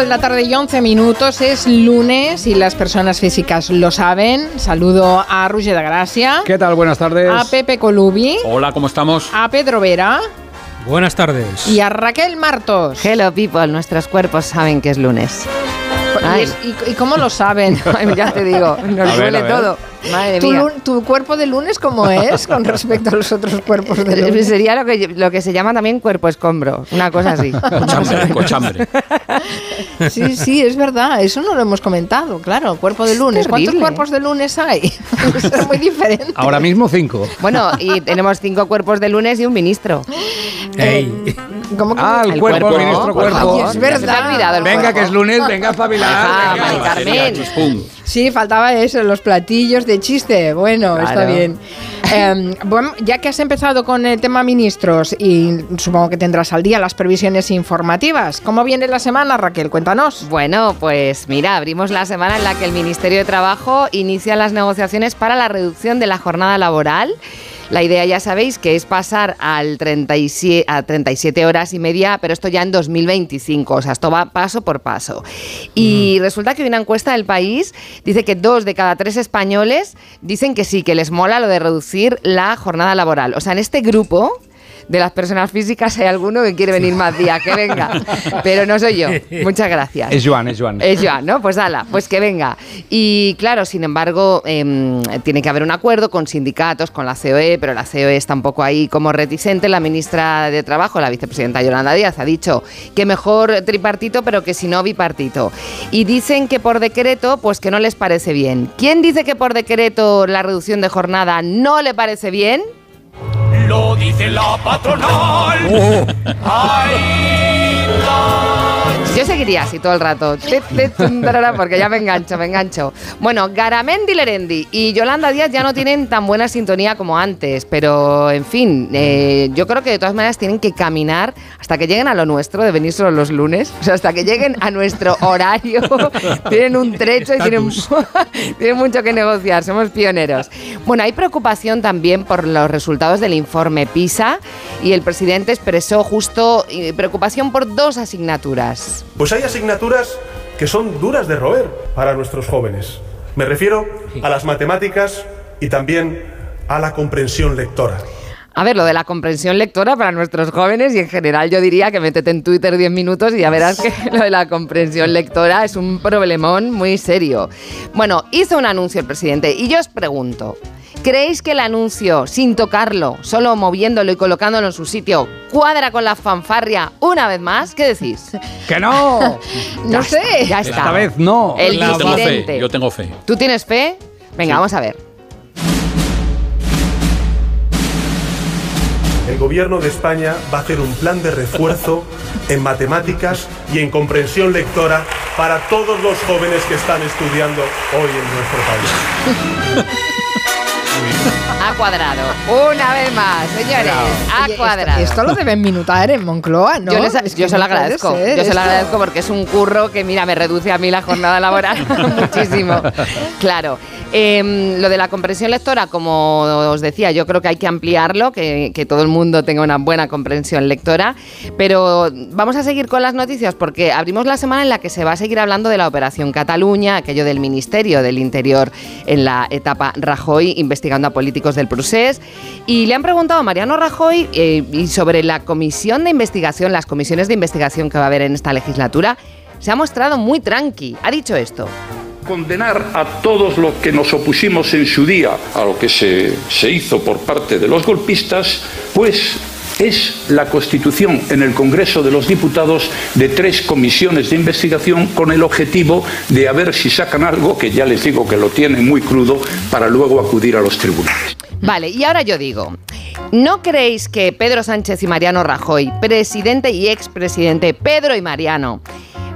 Son las 5 de la tarde y 11 minutos, es lunes y las personas físicas lo saben. Saludo a Roger de Gracia. ¿Qué tal? Buenas tardes. A Pepe Colubi. Hola, ¿cómo estamos? A Pedro Vera. Buenas tardes. Y a Raquel Martos. Hello people, nuestros cuerpos saben que es lunes. ¿Y, cómo lo saben? ya te digo, nos duele todo. Madre ¿Tu, mía. ¿Tu cuerpo de lunes cómo es con respecto a los otros cuerpos de lunes? Sería lo que, lo que se llama también cuerpo escombro, una cosa así. cochambre, cochambre. Sí, sí, es verdad, eso no lo hemos comentado, claro, cuerpo de lunes. ¿Cuántos cuerpos de lunes hay? es muy diferente. Ahora mismo cinco. Bueno, y tenemos cinco cuerpos de lunes y un ministro. Ey. ¿Cómo que Ah, el, cuerpo, cuerpo, ministro por cuerpo. favor. Es verdad. El Venga, cuerpo. que es lunes, venga a espabilar. Ah, venga. Carmen. Chispum. Sí, faltaba eso, los platillos de chiste. Bueno, Claro. está bien. Em, bueno, ya que has empezado con el tema ministros y supongo que tendrás al día las previsiones informativas, ¿cómo viene la semana, Raquel? Cuéntanos. Bueno, pues mira, abrimos la semana en la que el Ministerio de Trabajo inicia las negociaciones para la reducción de la jornada laboral. La idea ya sabéis que es pasar al 37, a 37 horas y media, pero esto ya en 2025, o sea, esto va paso por paso. Y resulta que una encuesta del país dice que dos de cada tres españoles dicen que sí, que les mola lo de reducir la jornada laboral. O sea, en este grupo de las personas físicas hay alguno que quiere venir más días, que venga. Pero no soy yo. Muchas gracias. Es Joan, es Joan. Es Joan, ¿no? Pues ala, pues que venga. Y claro, sin embargo, em, tiene que haber un acuerdo con sindicatos, con la COE, pero la COE está un poco ahí como reticente. La ministra de Trabajo, la vicepresidenta Yolanda Díaz, ha dicho que mejor tripartito, pero que si no bipartito. Y dicen que por decreto, pues que no les parece bien. ¿Quién dice que por decreto la reducción de jornada no le parece bien? Lo dice la patronal. Ay, la- Yo seguiría así todo el rato, porque ya me engancho, me engancho. Bueno, Garamendi Lerendi y Yolanda Díaz ya no tienen tan buena sintonía como antes, pero en fin, eh, yo creo que de todas maneras tienen que caminar hasta que lleguen a lo nuestro de venir solo los lunes, o sea, hasta que lleguen a nuestro horario. tienen un trecho y tienen, tienen mucho que negociar, somos pioneros. Bueno, hay preocupación también por los resultados del informe PISA y el presidente expresó justo eh, preocupación por dos asignaturas. Pues hay asignaturas que son duras de roer para nuestros jóvenes. Me refiero a las matemáticas y también a la comprensión lectora. A ver, lo de la comprensión lectora para nuestros jóvenes y en general yo diría que métete en Twitter 10 minutos y ya verás que lo de la comprensión lectora es un problemón muy serio. Bueno, hizo un anuncio el presidente y yo os pregunto, ¿creéis que el anuncio, sin tocarlo, solo moviéndolo y colocándolo en su sitio, cuadra con la fanfarria una vez más? ¿Qué decís? ¡Que no! No sé. Ya está. Esta vez no. El Yo tengo fe, yo tengo fe. ¿Tú tienes fe? Venga, vamos a ver. El gobierno de España va a hacer un plan de refuerzo en matemáticas y en comprensión lectora para todos los jóvenes que están estudiando hoy en nuestro país. sweet. Cuadrado. Una vez más, señores. Ha Oye, cuadrado. Esto, esto lo deben minutar en Moncloa, ¿no? Yo, les- Es que yo se lo no agradezco. ser Yo se lo agradezco porque es un curro que, mira, me reduce a mí la jornada laboral muchísimo. Claro. Em, lo de la comprensión lectora, como os decía, yo creo que hay que ampliarlo, que, que todo el mundo tenga una buena comprensión lectora. Pero vamos a seguir con las noticias porque abrimos la semana en la que se va a seguir hablando de la Operación Cataluña, aquello del Ministerio del Interior en la etapa Rajoy, investigando a políticos del Prusés. Y le han preguntado a Mariano Rajoy eh, y sobre la comisión de investigación, las comisiones de investigación que va a haber en esta legislatura. Se ha mostrado muy tranqui. Ha dicho esto. condenar a todos los que nos opusimos en su día a lo que se, se hizo por parte de los golpistas, pues es la constitución en el Congreso de los Diputados de tres comisiones de investigación con el objetivo de a ver si sacan algo, que ya les digo que lo tienen muy crudo, para luego acudir a los tribunales. Vale, y ahora yo digo, ¿no creéis que Pedro Sánchez y Mariano Rajoy, presidente y expresidente Pedro y Mariano,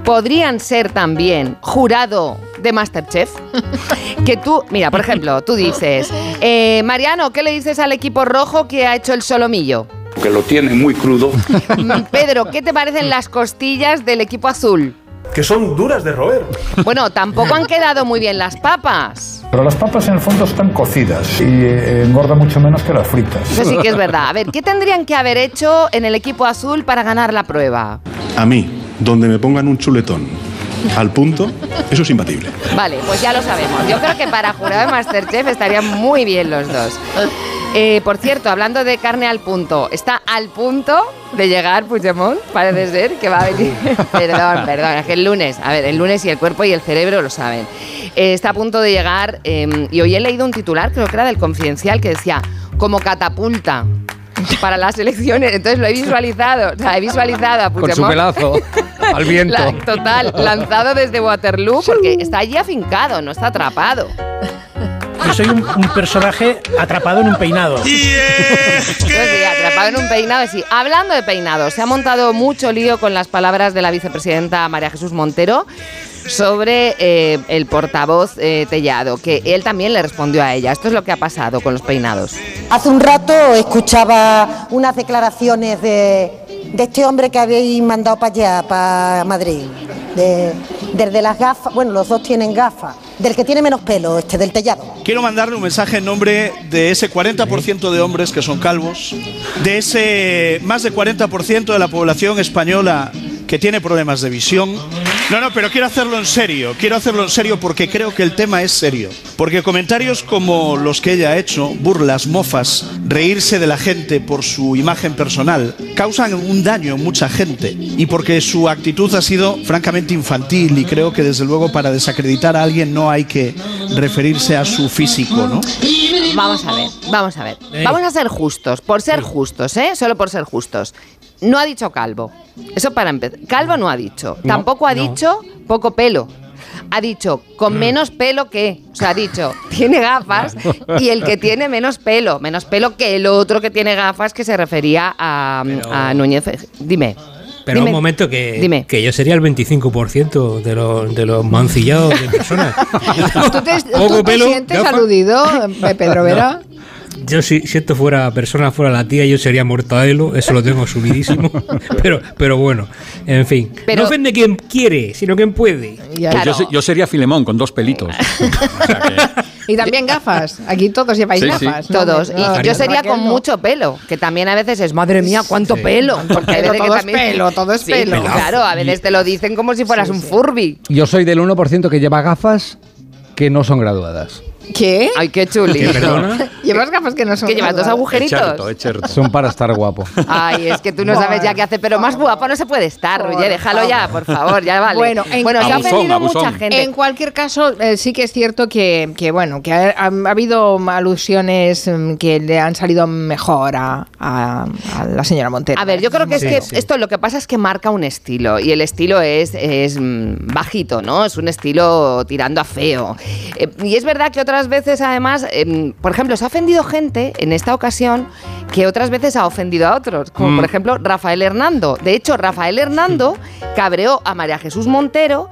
podrían ser también jurado de Masterchef? Que tú, mira, por ejemplo, tú dices, eh, Mariano, ¿qué le dices al equipo rojo que ha hecho el solomillo? Que lo tienen muy crudo. Pedro, ¿qué te parecen las costillas del equipo azul? Que son duras de roer. Bueno, tampoco han quedado muy bien las papas. Pero las papas en el fondo están cocidas y eh, engorda mucho menos que las fritas. Eso sí que es verdad. A ver, ¿qué tendrían que haber hecho en el equipo azul para ganar la prueba? A mí, donde me pongan un chuletón al punto, eso es imbatible. Vale, pues ya lo sabemos. Yo creo que para jurado de Masterchef estarían muy bien los dos. Eh, por cierto, hablando de carne al punto, está al punto de llegar Puigdemont, parece ser que va a venir. perdón, perdón, es que el lunes, a ver, el lunes y el cuerpo y el cerebro lo saben. Eh, está a punto de llegar eh, y hoy he leído un titular, creo que era del Confidencial, que decía, como catapulta para las elecciones. Entonces lo he visualizado, o sea, he visualizado a Con Puigdemont. su pelazo al viento. La- total, lanzado desde Waterloo porque está allí afincado, no está atrapado. Yo soy un, un personaje atrapado en un peinado. Sí, atrapado en un peinado, sí. Hablando de peinados, se ha montado mucho lío con las palabras de la vicepresidenta María Jesús Montero sobre eh, el portavoz eh, Tellado, que él también le respondió a ella. Esto es lo que ha pasado con los peinados. Hace un rato escuchaba unas declaraciones de, de este hombre que habéis mandado para allá, para Madrid. De- desde las gafas, bueno, los dos tienen gafas. Del que tiene menos pelo, este, del tellado. Quiero mandarle un mensaje en nombre de ese 40% de hombres que son calvos, de ese más de 40% de la población española que tiene problemas de visión. No, no, pero quiero hacerlo en serio, quiero hacerlo en serio porque creo que el tema es serio. Porque comentarios como los que ella ha hecho, burlas, mofas, reírse de la gente por su imagen personal, causan un daño en mucha gente. Y porque su actitud ha sido francamente infantil y creo que desde luego para desacreditar a alguien no hay que referirse a su físico, ¿no? Vamos a ver, vamos a ver. Vamos a ser justos, por ser justos, ¿eh? Solo por ser justos. No ha dicho calvo. Eso para empezar. Calvo no ha dicho. No, Tampoco ha no. dicho poco pelo. Ha dicho con menos pelo que. O sea, ha dicho tiene gafas y el que tiene menos pelo. Menos pelo que el otro que tiene gafas que se refería a, a Núñez. Dime. Pero Dime. un momento que, Dime. que yo sería el 25% de los, de los mancillados de personas. ¿Tú te, tú te pelo, sientes gafas. aludido, eh, Pedro Vera? Yo si, si esto fuera persona, fuera la tía, yo sería mortadelo, eso lo tengo asumidísimo. pero, pero bueno, en fin. Pero- no ofende quien quiere, sino quien puede. Pues yo, yo sería Filemón con dos pelitos. Y también gafas. Aquí todos lleváis Sí, sí. gafas. ¿no? Todos. Y No, yo sería con no. mucho pelo, que también a veces es, madre mía, cuánto Sí. pelo. Porque hay veces que todo es también- pelo, todo es Sí, pelo. Claro, a veces te lo dicen como si fueras un Furby. Yo soy del 1% que lleva gafas que no son graduadas. ¿Qué? Ay, qué chuli. Llevas gafas que no son Que llevas dos agujeritos. Son para estar guapo. Ay, es que tú no sabes ya qué hace, pero más guapo no se puede estar, oye, déjalo ya, por favor, ya vale. Bueno, en- bueno se ha ofendido abusón. mucha gente. En cualquier caso, eh, sí que es cierto que, que, bueno, que ha, ha- ha habido alusiones mm, que le han salido mejor a, a- a la señora Montero. A ver, yo creo que es que sí. esto lo que pasa es que marca un estilo y el estilo es, es mm, bajito, ¿no? Es un estilo tirando a feo. Eh, y es verdad que otras veces, además, em, por ejemplo, se ha ofendido gente en esta ocasión que otras veces ha ofendido a otros, como Mm. por ejemplo Rafael Hernando. De hecho, Rafael Hernando cabreó a María Jesús Montero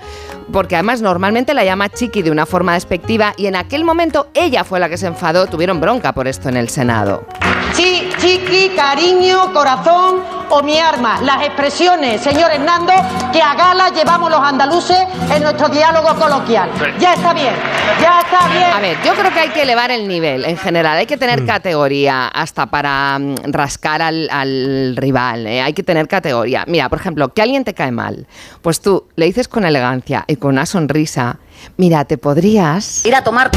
porque además normalmente la llama chiqui de una forma despectiva y en aquel momento ella fue la que se enfadó, tuvieron bronca por esto en el Senado. Chi, chiqui, cariño, corazón o mi arma. Las expresiones, señor Hernando, que a gala llevamos los andaluces en nuestro diálogo coloquial. Ya está bien, ya está bien. A ver, yo creo que hay que elevar el nivel en general. Hay que tener categoría hasta para mm, rascar al, al rival. ¿eh? Hay que tener categoría. Mira, por ejemplo, que alguien te cae mal. Pues tú le dices con elegancia y con una sonrisa. Mira, te podrías. Ir a tomar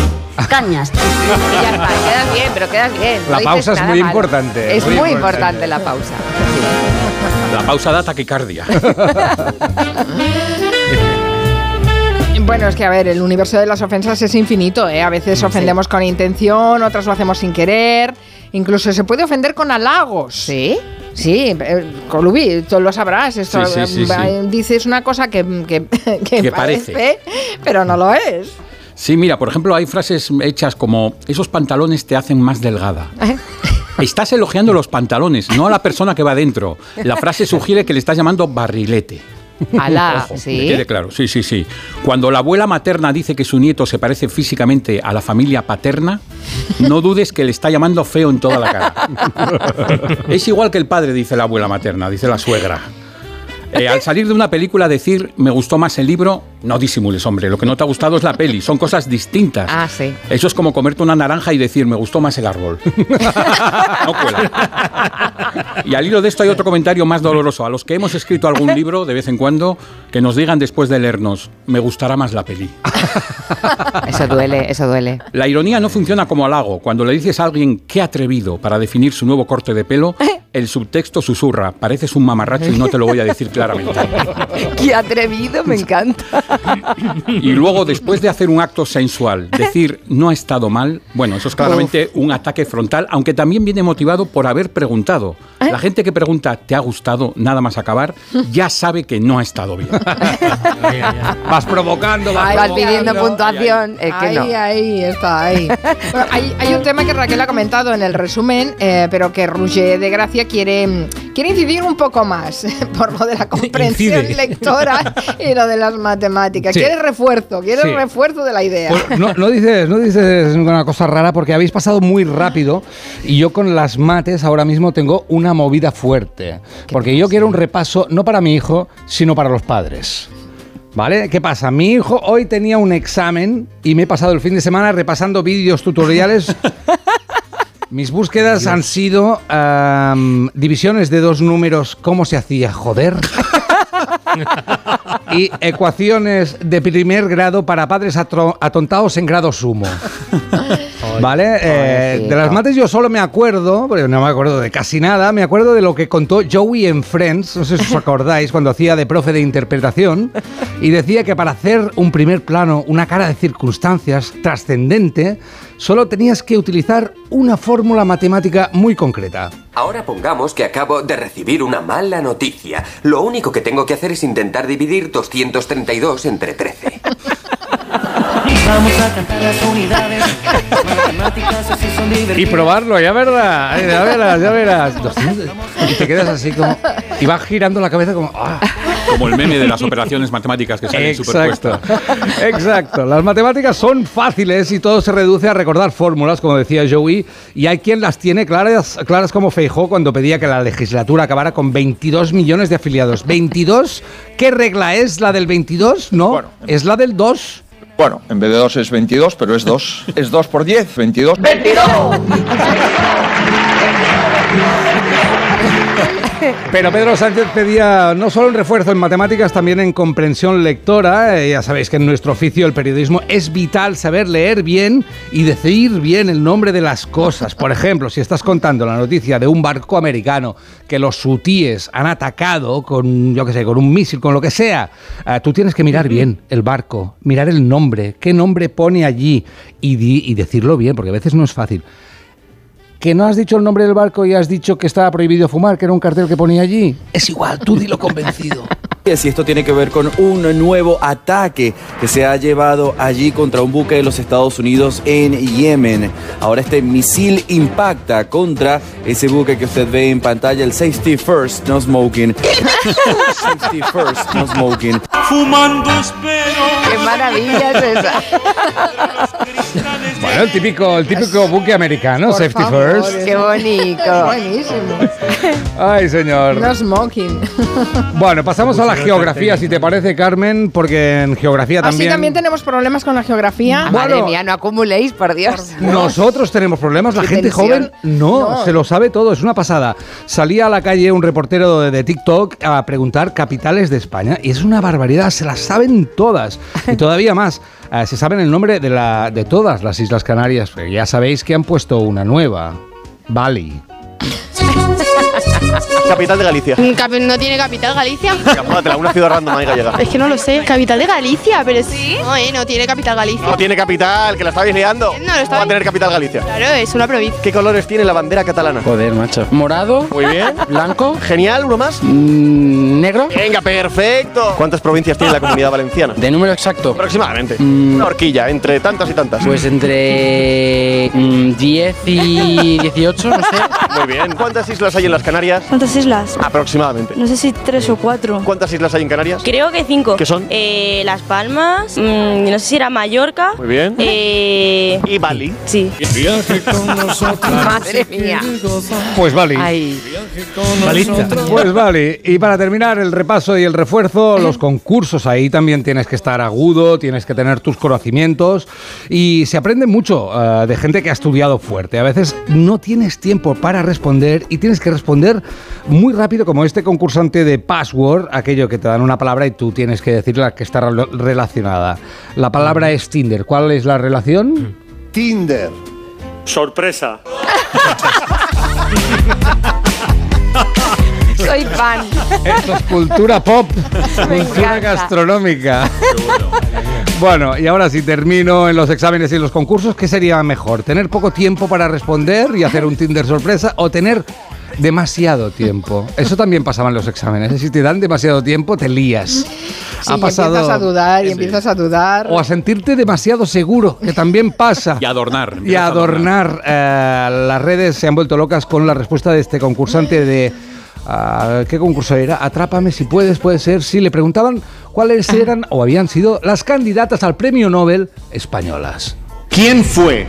cañas. Y ya está, quedas bien, pero quedas bien. no La dices pausa es muy malo. importante, Es muy muy, importante. importante la pausa. La pausa da taquicardia. Bueno, es que a ver, el universo de las ofensas es infinito, ¿eh? A veces ofendemos con intención, otras lo hacemos sin querer, incluso se puede ofender con halagos. ¿Sí? Sí, eh, Colubi, tú lo sabrás. Esto, Sí, sí, sí, eh, sí. Dices una cosa que, que, que Que parece, parece. pero no lo es. Sí, mira, por ejemplo, hay frases hechas como esos pantalones te hacen más delgada. Estás elogiando los pantalones, no a la persona que va dentro. La frase sugiere que le estás llamando barrilete. Alá, ¿sí? que quede claro, sí, sí, sí. Cuando la abuela materna dice que su nieto se parece físicamente a la familia paterna, no dudes que le está llamando feo en toda la cara. es igual que el padre, dice la abuela materna, dice la suegra. Eh, al salir de una película decir me gustó más el libro No disimules, hombre. Lo que no te ha gustado es la peli. Son cosas distintas. Ah, sí. Eso es como comerte una naranja y decir, me gustó más el árbol. no cuela. Y al hilo de esto hay otro comentario más doloroso. A los que hemos escrito algún libro, de vez en cuando, que nos digan después de leernos, me gustará más la peli. Eso duele, eso duele. La ironía no funciona como halago. Cuando le dices a alguien qué atrevido para definir su nuevo corte de pelo, el subtexto susurra, pareces un mamarracho y no te lo voy a decir claramente. Qué atrevido, me encanta. Y luego, después de hacer un acto sensual, decir no ha estado mal, bueno, eso es claramente un ataque frontal, aunque también viene motivado por haber preguntado. La gente que pregunta, ¿te ha gustado nada más acabar? Ya sabe que no ha estado bien. Vas provocando, vas, Vas pidiendo puntuación. Es que ahí, no. ahí, está, ahí. Bueno, hay, hay un tema que Raquel ha comentado en el resumen, eh, pero que Roger de Gracia quiere, quiere incidir un poco más por lo de la comprensión incide. lectora y lo de las matemáticas. Sí. Quiere refuerzo, quiere Sí. refuerzo de la idea. Pues no, no dices, no dices una cosa rara porque habéis pasado muy rápido y yo con las mates ahora mismo tengo una movida fuerte. Porque yo quiero un repaso no para mi hijo, sino para los padres. ¿Vale? ¿Qué pasa? Mi hijo hoy tenía un examen y me he pasado el fin de semana repasando vídeos tutoriales. Mis búsquedas han sido divisiones de dos números, cómo se hacía, joder. y ecuaciones de primer grado para padres atontados en grado sumo. ¿Vale? Eh, de las mates yo solo me acuerdo, porque no me acuerdo de casi nada, me acuerdo de lo que contó Joey en Friends, no sé si os acordáis, cuando hacía de profe de interpretación, y decía que para hacer un primer plano, una cara de circunstancias trascendente, solo tenías que utilizar una fórmula matemática muy concreta. Ahora pongamos que acabo de recibir una mala noticia. Lo único que tengo que hacer es intentar dividir 232 entre 13. Vamos a cantar las unidades. Matemáticas así son divertidas. Y probarlo, ya verás, ya verás, ya verás. 200. Y te quedas así como... Y vas girando la cabeza como... ¡ah! Como el meme de las operaciones matemáticas que salen Exacto, superpuestas. exacto. Las matemáticas son fáciles y todo se reduce a recordar fórmulas, como decía Joey, y hay quien las tiene claras, claras como Feijó cuando pedía que la legislatura acabara con 22 millones de afiliados. ¿22? ¿Qué regla es la del 22? No, es la del 2. Bueno, en vez de 2 es 22, pero es 2. Es 2 por 10, 22. Pero Pedro Sánchez pedía no solo un refuerzo en matemáticas, también en comprensión lectora. Eh, ya sabéis que en nuestro oficio, el periodismo, es vital saber leer bien y decir bien el nombre de las cosas. Por ejemplo, si estás contando la noticia de un barco americano que los hutíes han atacado con, yo qué sé, con un misil, con lo que sea, eh, tú tienes que mirar bien el barco, mirar el nombre, qué nombre pone allí y, y decirlo bien, porque a veces no es fácil. Que no has dicho el nombre del barco y has dicho que estaba prohibido fumar, que era un cartel que ponía allí. Es igual, tú dilo convencido. Si esto tiene que ver con un nuevo ataque que se ha llevado allí contra un buque de los Estados Unidos en Yemen. Ahora este misil impacta contra ese buque que usted ve en pantalla, el Safety First, no smoking. Safety First, no smoking. Fumando espero. Qué maravilla es esa. Bueno, el típico, el típico buque americano, Por Safety favor, First. es- Qué bonito. Buenísimo. Ay, señor. No smoking. Bueno, pasamos a la geografía, si te parece, Carmen, porque en geografía Así también... también tenemos problemas con la geografía. Madre mía, no acumuléis, por Dios. Nosotros tenemos problemas, la Qué gente tensión. joven no, No. se lo sabe todo, es una pasada. Salía a la calle un reportero de, de TikTok a preguntar capitales de España y es una barbaridad, se las saben todas y todavía más. Eh, se saben el nombre de, la, de todas las Islas Canarias, ya sabéis que han puesto una nueva, Bali. Capital de Galicia. Capi- ¿No tiene capital Galicia? Una ciudad random ahí gallega. Es que no lo sé. ¿Capital de Galicia? Pero sí. No, eh, no tiene capital Galicia. No tiene capital, que la estabais liando. No, lo ¿Cómo va a estaba... tener capital Galicia? Claro, es una provincia. ¿Qué colores tiene la bandera catalana? Joder, macho. Morado, Muy bien. blanco, Genial, ¿uno más? mm, negro. Venga, perfecto. ¿Cuántas provincias tiene la comunidad valenciana? De número exacto. Aproximadamente. Mm. Una horquilla, entre tantas y tantas. Pues entre mm, 10 y 18, no sé. Muy bien. ¿Cuántas islas hay en las Canarias? ¿Cuántas islas? Aproximadamente. No sé si tres o cuatro. ¿Cuántas islas hay en Canarias? Creo que cinco. ¿Qué son? Eh, Las Palmas, mm, no sé si era Mallorca. Muy bien. Eh, ¿Y Bali? sí. Madre mía. Pues vale. Ay. Balista. Pues vale, y para terminar el repaso y el refuerzo, los concursos, ahí también tienes que estar agudo, tienes que tener tus conocimientos y se aprende mucho eh, de gente que ha estudiado fuerte. A veces no tienes tiempo para responder y tienes que responder muy rápido como este concursante de Password, aquello que te dan una palabra y tú tienes que decir la que está relacionada. La palabra es Tinder. ¿Cuál es la relación? Tinder. Sorpresa. Soy fan. Esto es cultura pop, Me cultura encanta. gastronómica. Bueno, y ahora si termino en los exámenes y los concursos, ¿qué sería mejor? ¿Tener poco tiempo para responder y hacer un Tinder sorpresa o tener demasiado tiempo? Eso también pasaba en los exámenes. Si te dan demasiado tiempo, te lías. Sí, y empiezas a dudar y empiezas a dudar. O a sentirte demasiado seguro, que también pasa. Y adornar. Y empiezas a adornar. eh, las redes se han vuelto locas con la respuesta de este concursante de... ah, ¿Qué concurso era? Atrápame si puedes, puede ser. Sí, le preguntaban cuáles eran o habían sido las candidatas al premio Nobel españolas. ¿Quién fue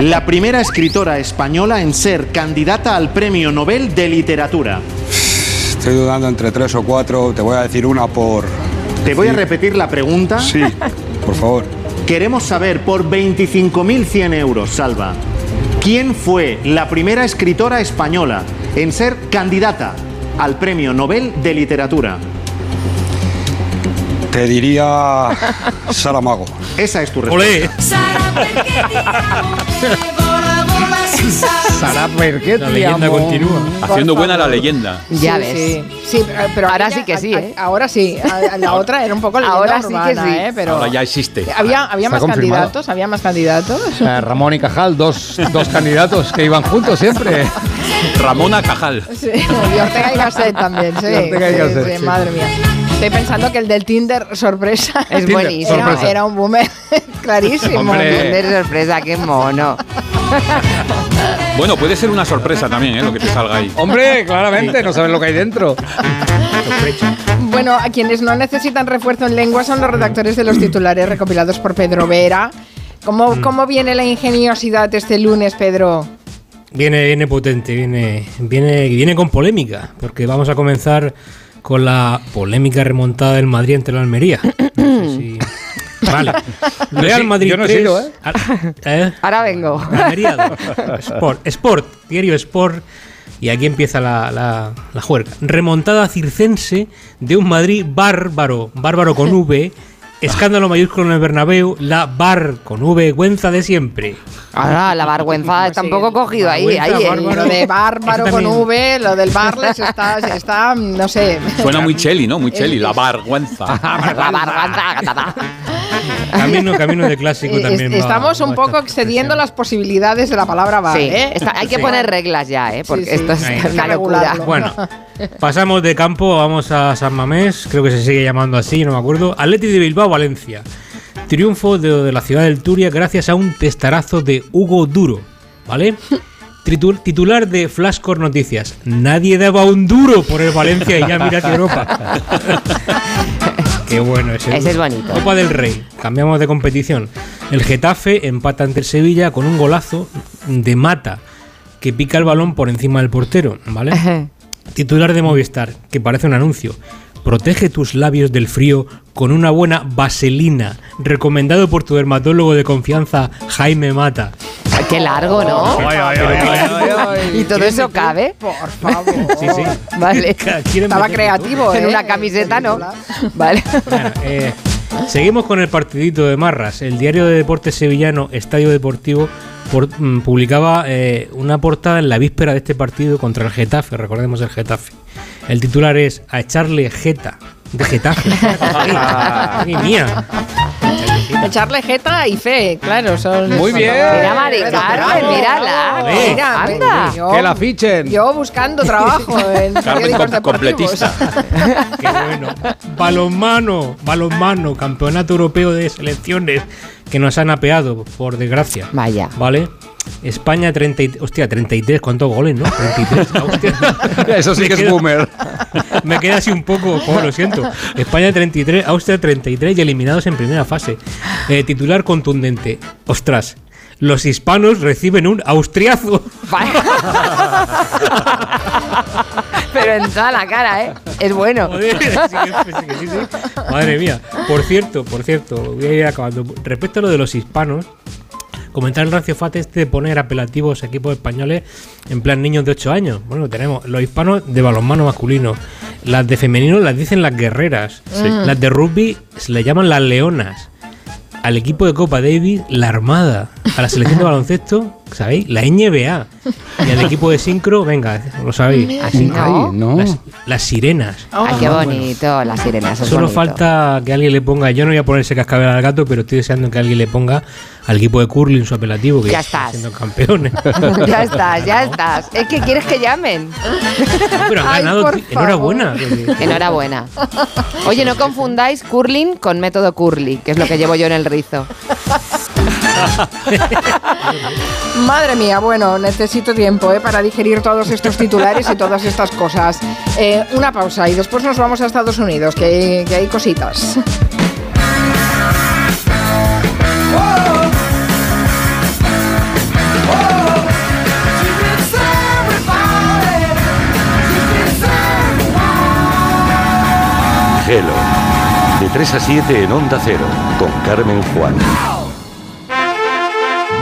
la primera escritora española en ser candidata al Premio Nobel de Literatura? Estoy dudando entre tres o cuatro. Te voy a decir una por. Te voy a repetir la pregunta. Sí, por favor. Queremos saber por 25.100 euros, Salva, ¿quién fue la primera escritora española en ser candidata al Premio Nobel de Literatura? Te diría. Saramago. Esa es tu respuesta. Sara Perquet, La leyenda amo. continúa. Haciendo buena la leyenda. Ya Sí, ves. Sí, Sí, pero, pero Ahora sí que sí, a- ¿eh? Ahora sí. A- La otra era un poco leyenda Ahora sí que urbana, sí. ¿eh? Pero Ahora ya existe. había, había más confirmado. candidatos, había más candidatos. Eh, Ramón y Cajal, dos, dos candidatos que iban juntos siempre. Ramona Cajal. Sí, y Ortega y Gasset también, sí. Y Ortega y sí, Gasset, sí, sí. Madre mía. Estoy pensando que el del Tinder sorpresa Es Tinder, buenísimo. era, sorpresa. era un boomer clarísimo. Tinder sorpresa, qué mono. Bueno, puede ser una sorpresa también, ¿eh? Lo que te salga ahí. Hombre, claramente, no saben lo que hay dentro. Bueno, a quienes no necesitan refuerzo en lengua son los redactores de los titulares recopilados por Pedro Vera. ¿Cómo, Mm. cómo viene la ingeniosidad este lunes, Pedro? Viene, viene potente, viene, viene, viene con polémica, porque vamos a comenzar con la polémica remontada del Madrid ante la Almería. No sé si- Vale. Real Madrid yo no 3, sigo, ¿eh? ¿eh? Ahora vengo. Almería. Sport, Sport, diario Sport. Y aquí empieza la, la, la juerga. Remontada circense de un Madrid bárbaro, bárbaro con V, escándalo mayúsculo en el Bernabéu, la bar con V, Güenza de siempre. Ahora, la vergüenza está un poco cogido ahí. Vergüenza, ahí, ¿eh? Lo de bárbaro con. V, lo del Barles está, está no sé. Suena muy cheli, ¿no? Muy cheli. La vergüenza. La vergüenza. Camino, camino de clásico Eh, también. es- va- estamos un va poco excediendo las posibilidades de la palabra bar, Sí, ¿eh? está- hay que Sí. poner reglas ya, ¿eh? Porque Sí, sí. esto es que una locura. Bueno, pasamos de campo, vamos a San Mamés, creo que se sigue llamando así, no me acuerdo. Atleti de Bilbao, Valencia. Triunfo de, de la ciudad del Turia gracias a un testarazo de Hugo Duro, ¿vale? Titular de Flashcore Noticias. Nadie daba un duro por el Valencia y ya mira hacia Europa. Qué bueno ese. Ese es bonito. Copa del Rey. Cambiamos de competición. El Getafe empata ante el Sevilla con un golazo de mata que pica el balón por encima del portero, ¿vale? Titular de Movistar, que parece un anuncio. Protege tus labios del frío con una buena vaselina, recomendado por tu dermatólogo de confianza, Jaime Mata. Qué largo, ¿no? Ay, ay, ay, ay, ay. Y todo eso cabe. Por favor. Sí, sí. Vale. ¿Quieren Estaba creativo, En ¿eh? una camiseta, ¿no? Vale. Bueno, eh, seguimos con el partidito de Marras. El diario de deportes sevillano Estadio Deportivo por- mm, publicaba eh, una portada en la víspera de este partido contra el Getafe. Recordemos el Getafe. El titular es A echarle jeta. De Getafe. Ay, mía. Echarle jeta y fe, claro. Son, Muy son bien. Mira, Mari Carmen, mírala. Mira, Anda. yo- Que la fichen. Yo buscando trabajo en Carmen com- deportivos. completista. Qué bueno. Balonmano, balonmano, campeonato europeo de selecciones que nos han apeado, por desgracia. Vaya. ¿Vale? España 30, y- hostia, 33, ¿cuántos goles, no? 33, hostia. Eso sí Me que es boomer. Me queda así un poco, oh, lo siento. España 33, Austria 33 y eliminados en primera fase. Eh, titular contundente. Ostras, los hispanos reciben un austriazo. Pero en toda la cara, ¿eh? Es bueno. Joder, sí que- sí que sí, sí. Madre mía. Por cierto, por cierto, voy a ir acabando. Respecto a lo de los hispanos, comentar el rancio fat este de poner apelativos a equipos españoles en plan niños de 8 años. Bueno, tenemos los hispanos de balonmano masculino. Las de femenino las dicen las guerreras. Sí. Las de rugby se le llaman las leonas. Al equipo de Copa Davis, la Armada. A la selección de baloncesto, ¿sabéis? La NBA. Y al equipo de sincro, venga, lo sabéis. Así no. no. Las, las sirenas. Ay, qué bonito, las sirenas. Solo bonito. falta que alguien le ponga, yo no voy a poner ese cascabel al gato, pero estoy deseando que alguien le ponga al equipo de curling su apelativo, que Ya estás. siendo campeones. ya estás, ya estás. Es que quieres que llamen. pero han ganado, enhorabuena. Enhorabuena. Oye, no confundáis curling con método curly, que es lo que llevo yo en el rizo. Madre mía, bueno, necesito tiempo ¿eh? para digerir todos estos titulares y todas estas cosas. Eh, una pausa y después nos vamos a Estados Unidos, que hay, que hay cositas. Hello. De 3 a 7 en Onda Cero, con Carmen Juan.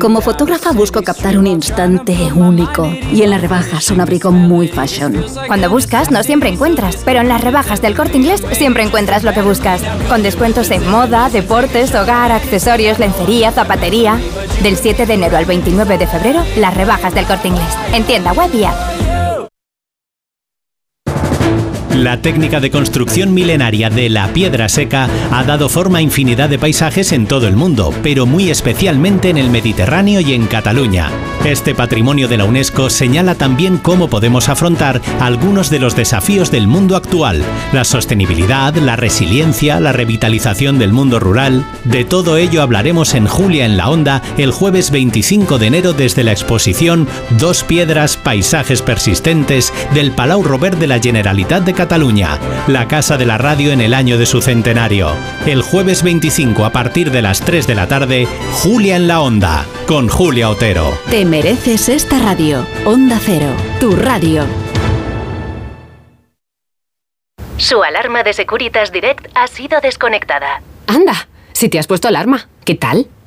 Como fotógrafa busco captar un instante único y en las rebajas un abrigo muy fashion. Cuando buscas no siempre encuentras, pero en las rebajas del corte inglés siempre encuentras lo que buscas. Con descuentos en moda, deportes, hogar, accesorios, lencería, zapatería. Del 7 de enero al 29 de febrero, las rebajas del corte inglés. En tienda web y app. La técnica de construcción milenaria de la piedra seca ha dado forma a infinidad de paisajes en todo el mundo, pero muy especialmente en el Mediterráneo y en Cataluña. Este patrimonio de la UNESCO señala también cómo podemos afrontar algunos de los desafíos del mundo actual, la sostenibilidad, la resiliencia, la revitalización del mundo rural. De todo ello hablaremos en Julia en la Onda el jueves 25 de enero desde la exposición Dos Piedras, Paisajes Persistentes del Palau Robert de la Generalitat de Cataluña, la casa de la radio en el año de su centenario. El jueves 25 a partir de las 3 de la tarde, Julia en la Onda, con Julia Otero. Te mereces esta radio. Onda Cero, tu radio. Su alarma de Securitas Direct ha sido desconectada. Anda, si te has puesto alarma, ¿qué tal?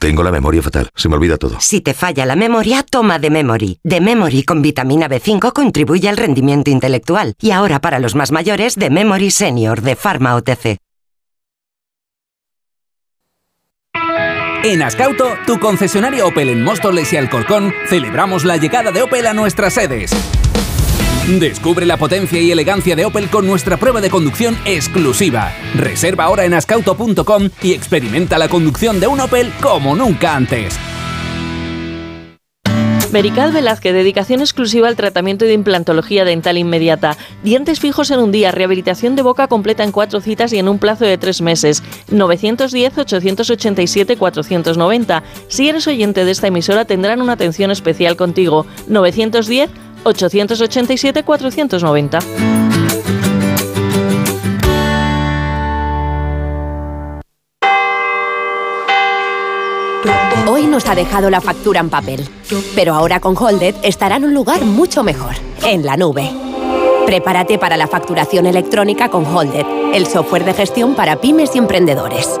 Tengo la memoria fatal, se me olvida todo. Si te falla la memoria, toma de Memory. De Memory con vitamina B5 contribuye al rendimiento intelectual. Y ahora para los más mayores, de Memory Senior de Pharma OTC. En Ascauto, tu concesionario Opel en Móstoles y Alcorcón, celebramos la llegada de Opel a nuestras sedes. Descubre la potencia y elegancia de Opel con nuestra prueba de conducción exclusiva. Reserva ahora en ascauto.com y experimenta la conducción de un Opel como nunca antes. Merical Velázquez, dedicación exclusiva al tratamiento de implantología dental inmediata. Dientes fijos en un día, rehabilitación de boca completa en cuatro citas y en un plazo de tres meses. 910-887-490. Si eres oyente de esta emisora, tendrán una atención especial contigo. 910-887-490. Hoy nos ha dejado la factura en papel, pero ahora con Holded estará en un lugar mucho mejor, en la nube. Prepárate para la facturación electrónica con Holded, el software de gestión para pymes y emprendedores.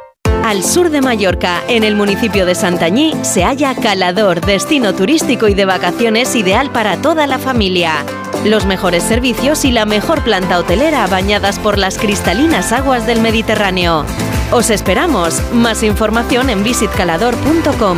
Al sur de Mallorca, en el municipio de Santañí, se halla Calador, destino turístico y de vacaciones ideal para toda la familia. Los mejores servicios y la mejor planta hotelera bañadas por las cristalinas aguas del Mediterráneo. Os esperamos. Más información en visitcalador.com.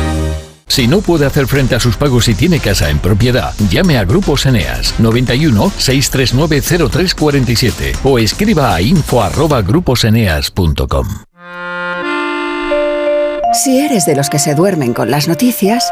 Si no puede hacer frente a sus pagos y tiene casa en propiedad, llame a Grupos Eneas 91 639 0347 o escriba a info@gruposeneas.com. Si eres de los que se duermen con las noticias,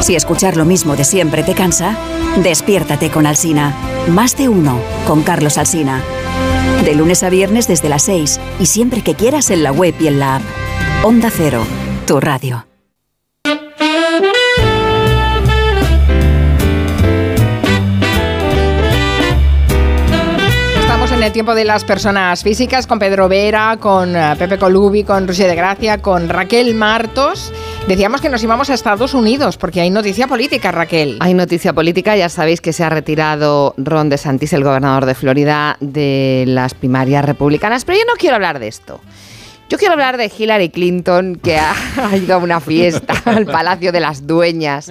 Si escuchar lo mismo de siempre te cansa, despiértate con Alsina. Más de uno con Carlos Alsina. De lunes a viernes desde las 6 y siempre que quieras en la web y en la app. Onda Cero, tu radio. Estamos en el tiempo de las personas físicas con Pedro Vera, con eh, Pepe Colubi, con Roger de Gracia, con Raquel Martos. Decíamos que nos íbamos a Estados Unidos porque hay noticia política, Raquel. Hay noticia política, ya sabéis que se ha retirado Ron DeSantis, el gobernador de Florida, de las primarias republicanas, pero yo no quiero hablar de esto. Yo quiero hablar de Hillary Clinton, que ha, ha ido a una fiesta al Palacio de las Dueñas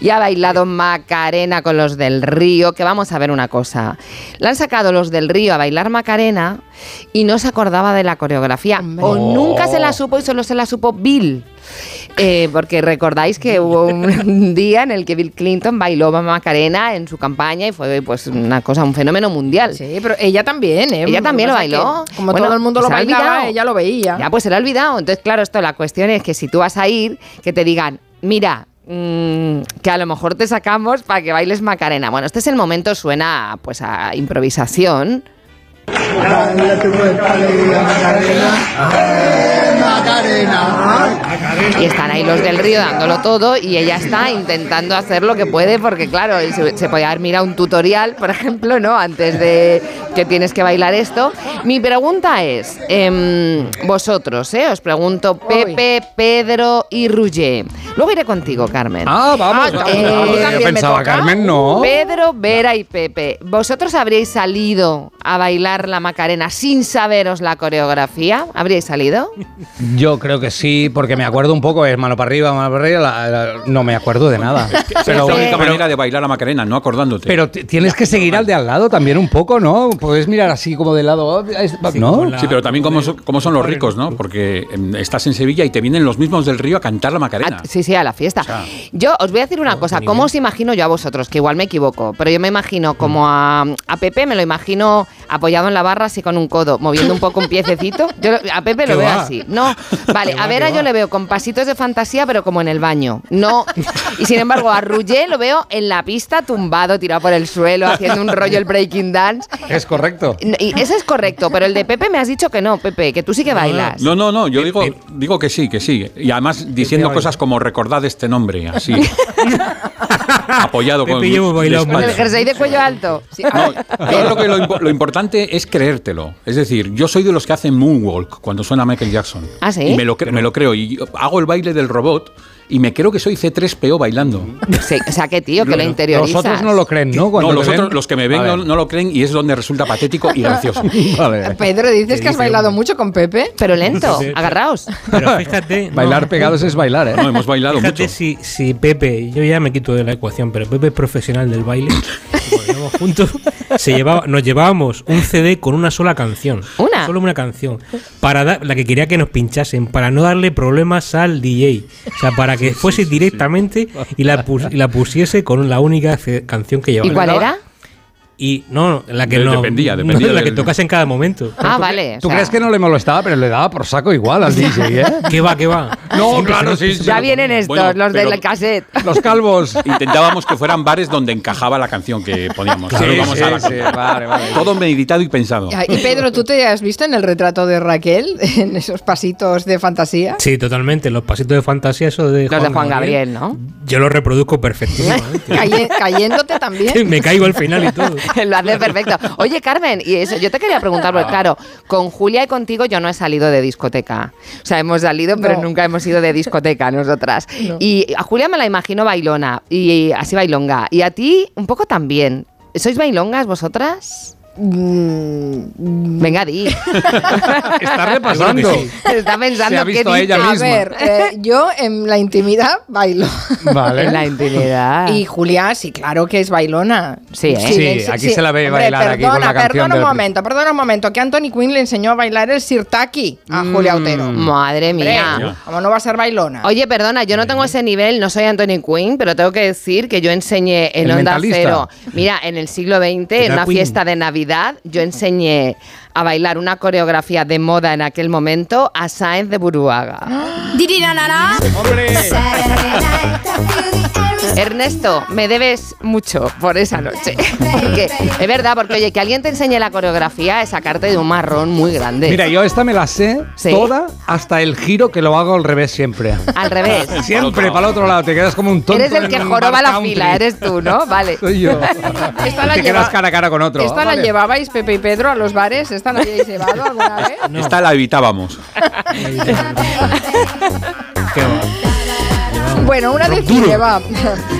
y ha bailado Macarena con los del Río, que vamos a ver una cosa. La han sacado los del Río a bailar Macarena y no se acordaba de la coreografía. O nunca se la supo y solo se la supo Bill. Eh, porque recordáis que hubo un día en el que Bill Clinton bailó Macarena en su campaña y fue pues una cosa, un fenómeno mundial. Sí, pero ella también, ¿eh? Ella también lo bailó. como Bueno, todo el mundo se lo bailaba, olvidado. ella lo veía. Ya, pues se lo ha olvidado. Entonces, claro, esto, la cuestión es que si tú vas a ir, que te digan, mira, mm, que a lo mejor te sacamos para que bailes Macarena. Bueno, este es el momento, suena pues a improvisación. Y están ahí los del río dándolo todo y ella está intentando hacer lo que puede porque claro, se, se podía haber mirado un tutorial, por ejemplo, ¿no? Antes de que tienes que bailar esto. Mi pregunta es, em, vosotros, ¿eh? Os pregunto, Pepe, Pedro y Ruger. Luego iré contigo, Carmen. Ah, vamos, eh, vamos. Yo pensaba. Carmen, no. Pedro, Vera y Pepe, ¿vosotros habríais salido a bailar la Macarena sin saberos la coreografía? ¿Habríais salido? Yo creo que sí, porque me acuerdo un poco, es mano para arriba, mano para arriba, la- la- no me acuerdo de nada. Pero es la única pero- manera de bailar a Macarena, no acordándote. pero tienes que seguir al de al lado también un poco, ¿no? Puedes mirar así como de lado, ¿no? Sí, pero también como son, como son los ricos, ¿no? Porque em, estás en Sevilla y te vienen los mismos del río a cantar la Macarena. Sí, sí, a la fiesta. Yo os voy a decir una cosa, ¿cómo os imagino yo a vosotros? Que igual me equivoco, pero yo me imagino como a, a Pepe, me lo imagino apoyado en la barra así con un codo, moviendo un poco un piececito. Yo lo- a Pepe lo ¿Qué veo va? así. No, vale, ¿Qué a Vera yo le veo con pasitos de fantasía, pero como en el baño. No. Y sin embargo, a Rullé lo veo en la pista, tumbado, tirado por el suelo, haciendo un rollo el breaking dance. Es correcto. Y ese es correcto, pero el de Pepe me has dicho que no, Pepe, que tú sí que bailas. No, no, no, yo digo, digo que sí, que sí. Y además diciendo cosas como recordad este nombre, así. apoyado con bailado Con el jersey de cuello alto. Sí. Yo creo que lo, lo importante es creértelo. Es decir, yo soy de los que hacen moonwalk cuando suena Michael Jackson. ¿Ah, sí? Y me lo, me lo creo. Y hago el baile del robot y me creo que soy C3PO bailando. Sí, o sea, que tío, que lo Los otros no lo creen, ¿no? Cuando no, los otros, los que me ven no, no lo creen y es donde resulta patético y gracioso. Vale. Pedro, dices ¿Qué que has bailado mucho con Pepe. Pero lento, Sí, sí. agarraos. Pero fíjate. no, Bailar pegados es bailar, ¿eh? No, hemos bailado Fíjate mucho. si, si Pepe, yo ya me quito de la ecuación, pero Pepe es profesional del baile. Cuando juntos, se llevaba, nos llevábamos un CD con una sola canción. ¿Una? Solo una canción. Para dar, la que quería que nos pinchasen, para no darle problemas al DJ. O sea, para que fuese directamente y la, pus- y la pusiese con la única canción que llevaba. ¿Y cuál era? Y no, la que no. dependía, no, dependía la que tocase en cada momento. Ah, vale. o ¿Tú sea, crees que no le molestaba, pero le daba por saco igual al DJ, eh? ¿Qué va, qué va? No, claro, se- sí. Ya vienen estos, Bueno, los del cassette. Los calvos. Intentábamos que fueran bares donde encajaba la canción que poníamos. Sí, sí, a la sí, vale, vale. Todo meditado y pensado. Y Pedro, ¿tú te has visto en el retrato de Raquel, en esos pasitos de fantasía? Sí, totalmente. Los pasitos de fantasía, eso de Los de Juan Gabriel, ¿no? Yo lo reproduzco perfectamente. Caye- cayéndote también. Me caigo al final y todo. Lo hace perfecto. Oye, Carmen, y eso, yo te quería preguntar, porque claro, con Julia y contigo yo no he salido de discoteca. O sea, hemos salido, pero No. nunca hemos ido de discoteca nosotras. Y a Julia me la imagino bailona, y así bailonga. Y a ti, un poco también. ¿Sois bailongas vosotras? Venga, di. Está repasando. Está pensando visto a ella dice. A misma. ver, eh, yo en la intimidad bailo. Vale. En la intimidad. Y Julia, sí, claro que es bailona. Sí, ¿eh? Sí, aquí se la ve bailar aquí con perdona, la canción Perdona un momento, perdona un momento, que Anthony Quinn le enseñó a bailar el sirtaki a Julia Otero. Madre Hombre, mía. ¿Cómo no va a ser bailona? Oye, perdona, yo no tengo ese nivel, no soy Anthony Quinn, pero tengo que decir que yo enseñé en El Onda mentalista. Cero. Mira, en el siglo XX, en una queen. fiesta de Navidad, yo enseñé a bailar una coreografía de moda en aquel momento a Sáenz de Buruaga. Ernesto, me debes mucho por esa noche. Porque, es verdad, porque oye, que alguien te enseñe la coreografía es sacarte de un marrón muy grande. Mira, yo esta me la sé ¿Sí? toda hasta el giro que lo hago al revés siempre. Al revés. Siempre para el otro lado, te quedas como un tonto. Eres el que joroba la country. fila, eres tú, ¿no? Vale. Soy yo. Esta la, te lleva- quedas cara a cara con otro. esta la Vale. llevabais, Pepe y Pedro, a los bares. ¿Esta la habíais llevado alguna vez? Esta la evitábamos. Bueno, una vez que lleva.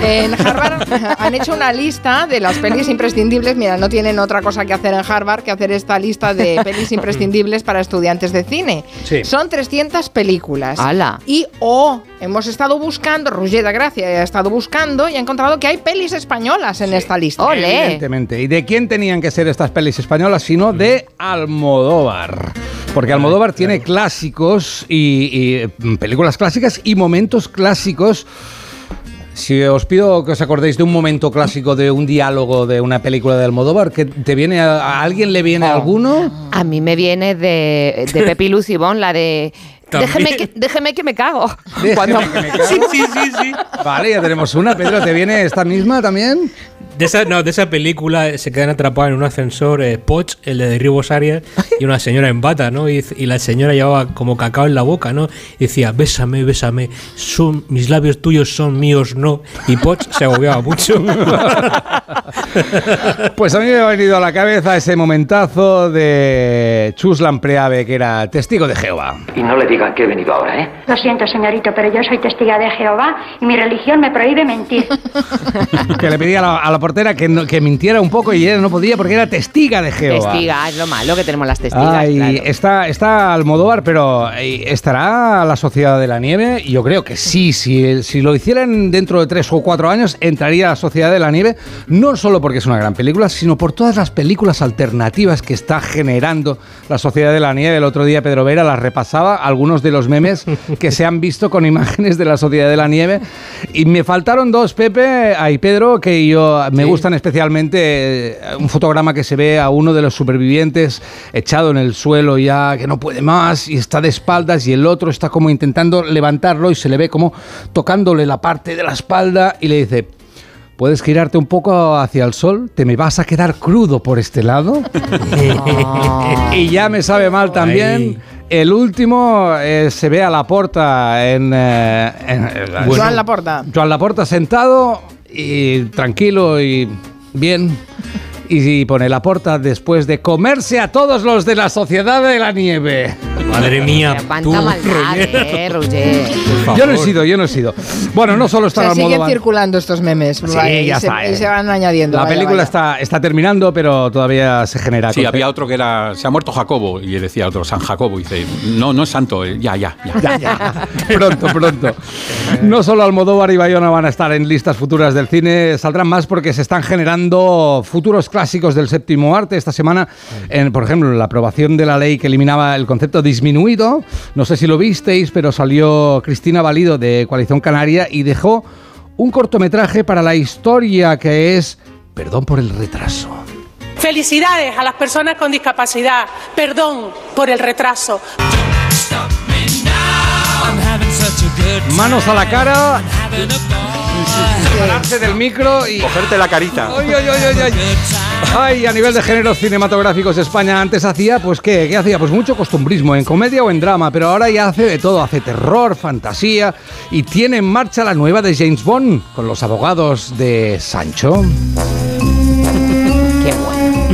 En Harvard han hecho una lista de las pelis imprescindibles. Mira, no tienen otra cosa que hacer en Harvard que hacer esta lista de pelis imprescindibles para estudiantes de cine. Sí. Son 300 películas. ¡Hala! Y o hemos estado buscando, Roger de Gracia ha estado buscando y ha encontrado que hay pelis españolas en esta lista. ¡Ole! Evidentemente. ¿Y de quién tenían que ser estas pelis españolas? Sino de Almodóvar. Porque Almodóvar tiene clásicos y, y, mm, películas clásicas y momentos clásicos. Si os pido que os acordéis de un momento clásico de un diálogo de una película de Almodóvar, que te viene a, a alguien le viene alguno? A mí me viene de, de Pepi Lucibón, la de. Déjeme que, déjeme que me cago. Déjeme Cuando- que me cago. Sí, sí, sí, sí. Vale, ya tenemos una. Pedro, ¿te viene esta misma también? De esa, no, de esa película se quedan atrapados en un ascensor eh, Poch, el de Derribos Arias, y una señora en bata, ¿no? Y, y la señora llevaba como cacao en la boca, ¿no? Y decía, bésame, bésame, son, mis labios tuyos son míos, no. Y Poch se agobiaba mucho. Pues a mí me ha venido a la cabeza ese momentazo de Chuslan Preave, que era testigo de Jehová. Y no le digan que he venido ahora, ¿eh? Lo siento, señorito, pero yo soy testiga de Jehová y mi religión me prohíbe mentir. Que le pedía a la, a la portera que, no- que mintiera un poco y ella no podía porque era testiga de Jehová. Testiga, es lo malo que tenemos las testigas. Ay, claro. está, está Almodóvar, pero eh, ¿estará la Sociedad de la Nieve? Yo creo que sí. Si, si lo hicieran dentro de tres o cuatro años, entraría la Sociedad de la Nieve, no solo porque es una gran película, sino por todas las películas alternativas que está generando la Sociedad de la Nieve. El otro día Pedro Vera las repasaba, algunos de los memes que se han visto con imágenes de la Sociedad de la Nieve. Y me faltaron dos, Pepe y Pedro, que yo me gustan especialmente. eh, Un fotograma que se ve a uno de los supervivientes echado en el suelo ya, que no puede más, y está de espaldas, y el otro está como intentando levantarlo y se le ve como tocándole la parte de la espalda y le dice... ¿Puedes girarte un poco hacia el sol? ¿Te me vas a quedar crudo por este lado? y ya me sabe mal también. El último eh, se ve a la porta en, eh, en- Joan Laporta. Joan Laporta sentado y tranquilo y bien. Y pone la porta después de comerse a todos los de la sociedad de la nieve. Madre mía, tú, eh, Roger. Yo no he sido, yo no he sido. Bueno, no solo O están sea, siguen circulando estos memes. Sí, Vale, ya y se, está, y eh. se van añadiendo. La vaya, película vaya. Está, está terminando, pero todavía se genera. Sí, había otro que era. Se ha muerto Jacobo. Y decía otro, San Jacobo. Y dice, no, no es santo. eh, Ya, ya, ya. Ya, ya. pronto, pronto. No solo Almodóvar y Bayona van a estar en listas futuras del cine, saldrán más porque se están generando futuros clásicos del séptimo arte. Esta semana, en, por ejemplo, la aprobación de la ley que eliminaba el concepto disminuido. No sé si lo visteis, pero salió Cristina Valido de Coalición Canaria y dejó un cortometraje para la historia que es Perdón por el retraso. Felicidades a las personas con discapacidad. Perdón por el retraso. Manos a la cara, separarse del micro y Cogerte la carita. Ay, ay, ay, ay, ay. Ay, a nivel de géneros cinematográficos España antes hacía, pues ¿qué? ¿Qué hacía? Pues mucho costumbrismo, en comedia o en drama, pero ahora ya hace de todo, hace terror, fantasía y tiene en marcha la nueva de James Bond con los abogados de Sancho.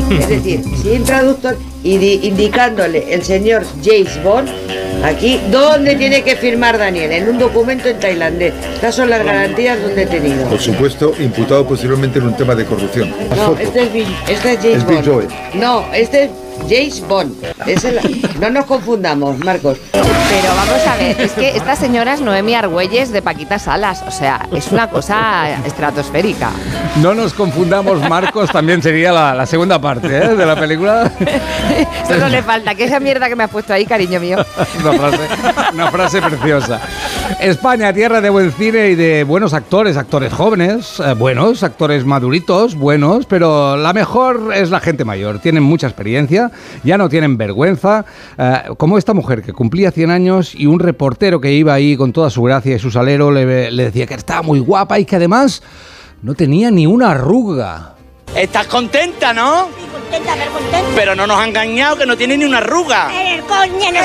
Es decir, si hay un traductor indicándole el señor James Bond, aquí, ¿dónde tiene que firmar Daniel? En un documento en tailandés. Estas son las garantías donde he tenido. Por supuesto, imputado posteriormente en un tema de corrupción. No, este es, este es James Bond. No, este es James Bond. Es el- no nos confundamos, Marcos. Pero vamos a ver, es que esta señora es Noemi Argüelles de Paquita Salas. O sea, es una cosa estratosférica. No nos confundamos, Marcos también sería la, la segunda parte ¿eh? de la película. Solo le falta que esa mierda que me has puesto ahí, cariño mío. Una frase, una frase preciosa. España, tierra de buen cine y de buenos actores, actores jóvenes, eh, buenos, actores maduritos, buenos, pero la mejor es la gente mayor. Tienen mucha experiencia, ya no tienen vergüenza, eh, como esta mujer que cumplía 100 años y un reportero que iba ahí con toda su gracia y su salero le, le decía que estaba muy guapa y que además no tenía ni una arruga. Estás contenta, ¿no? Contenta, pero contenta. Pero no nos ha engañado que no tiene ni una arruga. En el coño, en el En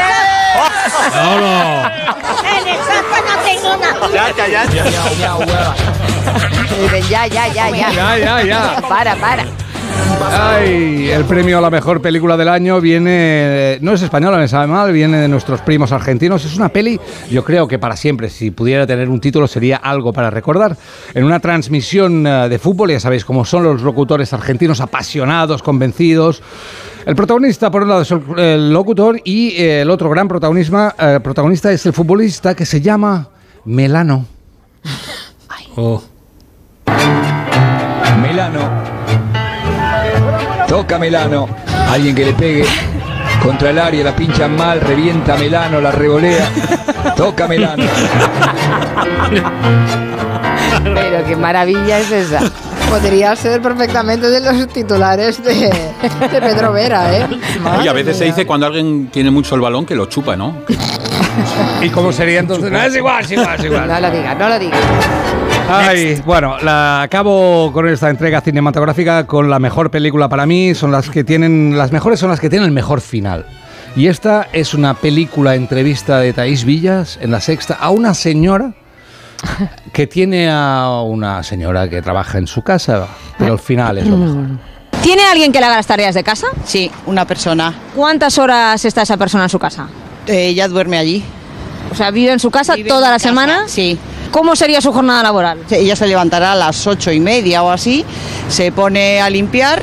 el saco no tengo nada. Ya, ya, ya. Dicen, ya, ya, ya, ya. Ya, ya, ya. Para, para. Ay, el premio a la mejor película del año viene, no es española, me sabe mal, viene de nuestros primos argentinos. Es una peli, yo creo que para siempre, si pudiera tener un título, sería algo para recordar. En una transmisión eh, de fútbol, ya sabéis cómo son los locutores argentinos, apasionados, convencidos. El protagonista, por un lado, es el, el locutor y eh, el otro gran protagonista, eh, protagonista es el futbolista que se llama Melano. Melano. Toca Melano. Alguien que le pegue contra el área, la pincha mal, revienta a Melano, la revolea. Toca Melano. Pero qué maravilla es esa. Podría ser perfectamente de los titulares de, de Pedro Vera, ¿eh? Y a veces se dice cuando alguien tiene mucho el balón que lo chupa, ¿no? ¿Y cómo sería entonces? No, es igual, es igual, es igual. No lo digas, no lo digas. Ay, bueno, la acabo con esta entrega cinematográfica con la mejor película para mí. Son las que tienen, las mejores son las que tienen el mejor final. Y esta es una película entrevista de Thais Villas en la sexta a una señora que tiene a una señora que trabaja en su casa, pero al final es lo mejor. ¿Tiene alguien que le haga las tareas de casa? Sí, una persona. ¿Cuántas horas está esa persona en su casa? Ella duerme allí. O sea, ¿vive en su casa toda la semana? Sí. ¿Cómo sería su jornada laboral? Ella se levantará a las ocho y media o así, se pone a limpiar,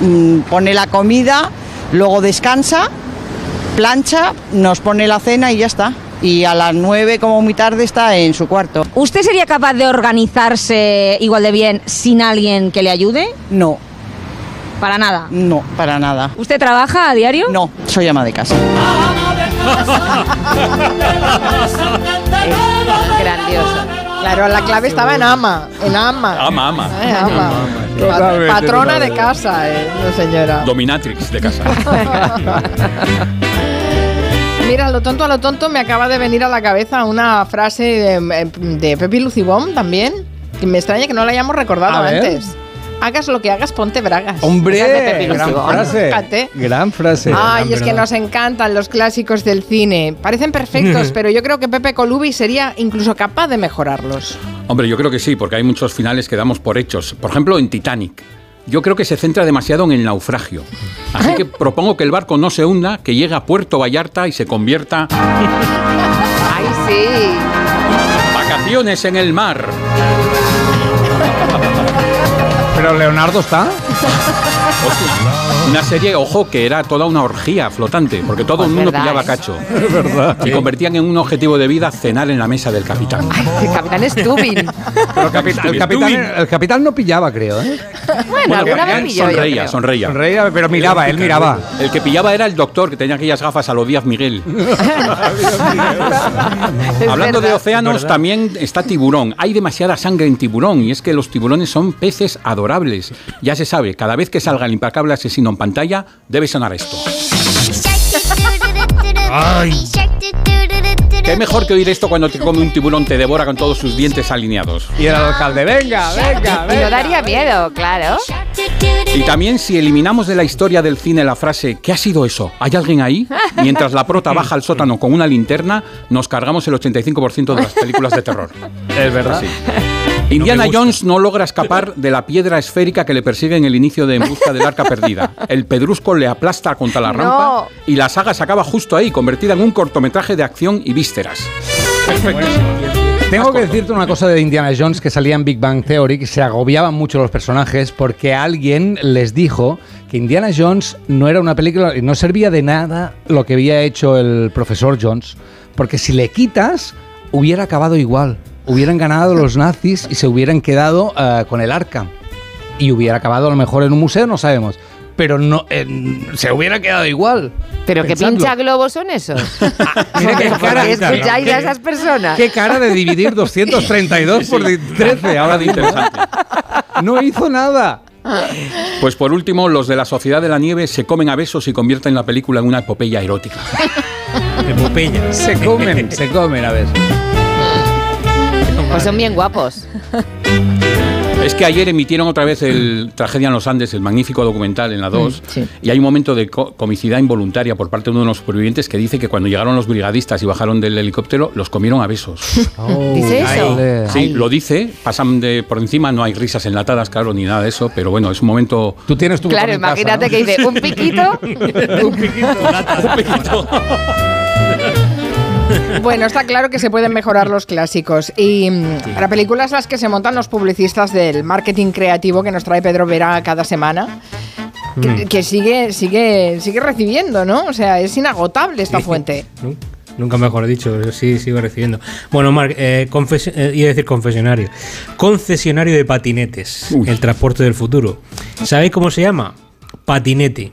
mm, pone la comida, luego descansa, plancha, nos pone la cena y ya está. Y a las nueve, como muy tarde, está en su cuarto. ¿Usted sería capaz de organizarse igual de bien sin alguien que le ayude? No. ¿Para nada? No, para nada. ¿Usted trabaja a diario? No, soy ama de casa. Grandioso. Claro, la clave estaba en ama, en ama. Ama, ama. Eh, ama. Totalmente, Patrona de casa, eh, señora. Dominatrix de casa. Mira, lo tonto, a lo tonto, me acaba de venir a la cabeza una frase de, de Pepi Lucibón también, que me extraña que no la hayamos recordado A ver. Hagas lo que hagas, ponte bragas. Hombre, Esa es de Pepe gran Lucio. frase. Fíjate. Gran frase. Ay, es que Gran nos encantan los clásicos del cine. Parecen perfectos, pero yo creo que Pepe Colubi sería incluso capaz de mejorarlos. Hombre, yo creo que sí, porque hay muchos finales que damos por hechos. Por ejemplo, en Titanic. Yo creo que se centra demasiado en el naufragio. Así que propongo que el barco no se hunda, que llegue a Puerto Vallarta y se convierta Ay, sí. vacaciones en el mar. Pero Leonardo está. Una serie, ojo, que era toda una orgía flotante, porque todo el mundo verdad, pillaba ¿eh? cacho. Es verdad. Y convertían en un objetivo de vida cenar en la mesa del capitán. El capitán Stubin. Pero el, capitán, el, capitán, el capitán no pillaba, creo. ¿eh? Bueno, alguna vez pilló sonreía, sonreía. Sonreía, pero miraba, él miraba. El que pillaba era el doctor, que tenía aquellas gafas a lo Díaz Miguel. Es Hablando de verdad. océanos, también está tiburón. Hay demasiada sangre en tiburón y es que los tiburones son peces adorables. Ya se sabe, cada vez que salga el implacable asesino en pantalla, debe sonar esto. ¿Qué mejor que oír esto cuando te come un tiburón, te devora con todos sus dientes alineados? Y era el alcalde, venga, venga, Y no daría miedo, claro. Y también si eliminamos de la historia del cine la frase ¿qué ha sido eso? ¿Hay alguien ahí? Mientras la prota baja al sótano con una linterna, nos cargamos el 85% de las películas de terror. Es verdad. Sí. Indiana Jones no logra escapar de la piedra esférica que le persigue en el inicio de En busca del arca perdida. El pedrusco le aplasta contra la No. rampa y la saga se acaba justo ahí, convertida en un cortometraje de acción y vísceras. Tengo que decirte una cosa de Indiana Jones que salía en Big Bang Theory, que se agobiaban mucho los personajes porque alguien les dijo que Indiana Jones no era una película y no servía de nada lo que había hecho el profesor Jones, porque si le quitas hubiera acabado igual. Hubieran ganado los nazis y se hubieran quedado eh, con el arca. Y hubiera acabado a lo mejor en un museo, no sabemos. Pero no, eh, se hubiera quedado igual. Pero qué Pensadlo. pincha globos son esos. Mira qué ¿Por cara- qué escucháis a esas personas? Qué cara de dividir 232 por 13. Ahora de interesante. No hizo nada. Pues por último, los de la Sociedad de la Nieve se comen a besos y convierten la película en una epopeya erótica. Epopeya. Se comen, se comen a ver. Pues son bien guapos. Es que ayer emitieron otra vez el Tragedia en los Andes, el magnífico documental en la 2, Mm, sí. y hay un momento de co- comicidad involuntaria por parte de uno de los supervivientes que dice que cuando llegaron los brigadistas y bajaron del helicóptero, los comieron a besos. ¿Dice eso? Sí, lo dice, pasan de por encima, no hay risas enlatadas, claro, ni nada de eso, pero bueno, es un momento... Tú tienes tu Claro, en casa, imagínate ¿no? que dice un piquito. Un piquito. Bueno, está claro que se pueden mejorar los clásicos. Y mm, para películas las que se montan los publicistas del marketing creativo que nos trae Pedro Vera cada semana. Que, Mm. que sigue, sigue, sigue recibiendo, ¿no? O sea, es inagotable esta fuente. Nu- Nunca mejor dicho, sí, sigo recibiendo. Bueno, Marc, eh, eh, iba a decir confesionario. Concesionario de patinetes, el transporte del futuro. ¿Sabéis cómo se llama? Patinete.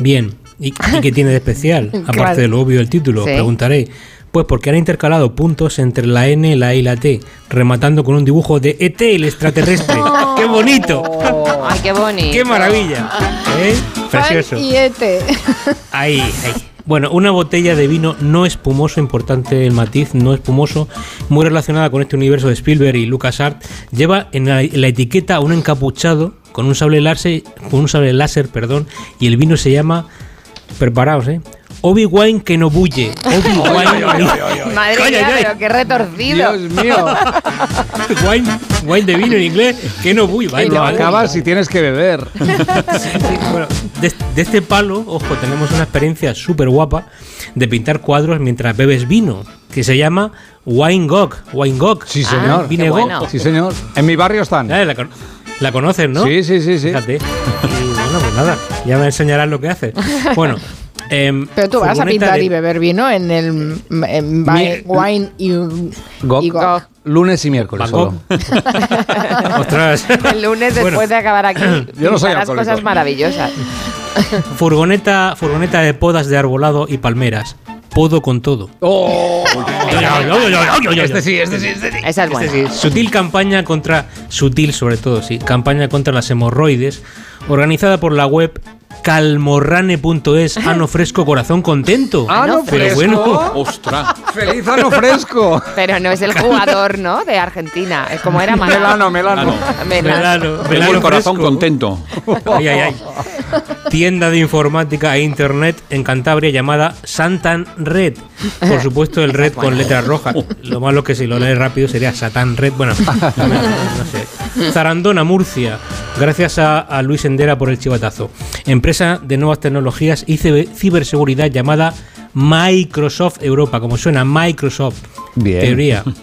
Bien. ¿Y, y qué tiene de especial? Aparte Claro. de lo obvio del título, Sí. preguntaréis. Pues porque han intercalado puntos entre la N, la E y la T, rematando con un dibujo de ET, el extraterrestre. ¡Qué bonito! Ay, qué bonito. ¡Qué maravilla! ¿Eh? Precioso. Y Ete. Ahí, ahí. Bueno, una botella de vino no espumoso, importante el matiz, no espumoso, muy relacionada con este universo de Spielberg y LucasArts, lleva en la, en la etiqueta un encapuchado con un sable láser, con un sable láser, perdón, y el vino se llama, preparaos, eh, Obi-Wan que no bulle. Obi-Wan Madre mía, pero qué retorcido. Dios mío. wine, wine de vino en inglés, que no bulle. Lo acabas si tienes que beber. Bueno, de, de este palo, ojo, tenemos una experiencia súper guapa de pintar cuadros mientras bebes vino, que se llama Wine Gog. Wine Gog. Sí, señor. Gog. bueno. Sí, señor. En mi barrio están. Ah, La, con- la conoces, ¿no? Sí, sí, sí, sí. Fíjate. Y bueno, pues nada, ya me enseñarás lo que haces. Bueno. em, Pero tú vas a pintar de- y beber vino en el en Mi- Wine y, Gog. Lunes y miércoles solo. Ostras. El lunes después Bueno. de acabar aquí. Yo no soy cosas maravillosas. Furgoneta, furgoneta de podas de arbolado y palmeras. Podo con todo. Oh. Este sí, este sí, este sí. Esa es buena. Sí, sutil campaña contra. Sutil, sobre todo, sí. Campaña contra las hemorroides. Organizada por la web calmorrane.es, ano fresco, corazón contento. Ano Pero fresco. bueno, ¡Ostras! ¡Feliz ano fresco! Pero no es el jugador, ¿no? De Argentina. Es como era Melano, melano. Melano, Tengo melano el corazón fresco. contento. Ay, ay, ay. Tienda de informática e internet en Cantabria llamada Santan Red. Por supuesto, el red con letras rojas. Lo malo es que si lo lees rápido sería Satan Red. Bueno, no sé. Zarandona, Murcia. Gracias a, a Luis Endera por el chivatazo. Empresa de nuevas tecnologías y cibe- ciberseguridad llamada Microsoft Europa. Como suena, Microsoft. Bien. Teoría.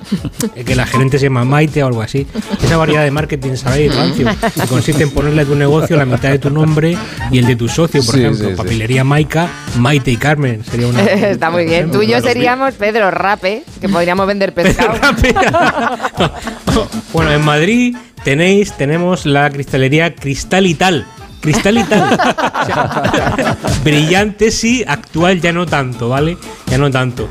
Que la gerente se llama Maite o algo así. Esa variedad de marketing, ¿sabéis? Que consiste en ponerle a tu negocio la mitad de tu nombre y el de tu socio, por Sí, ejemplo. sí, sí. Papelería Maica, Maite y Carmen. Sería una. Está muy bien. Tú y yo seríamos Pedro Rape, que podríamos vender pescado. Bueno, en Madrid tenéis, tenemos la cristalería Cristal y Tal. Cristal y Tal. O sea, brillante sí, actual ya no tanto, ¿vale? Ya no tanto.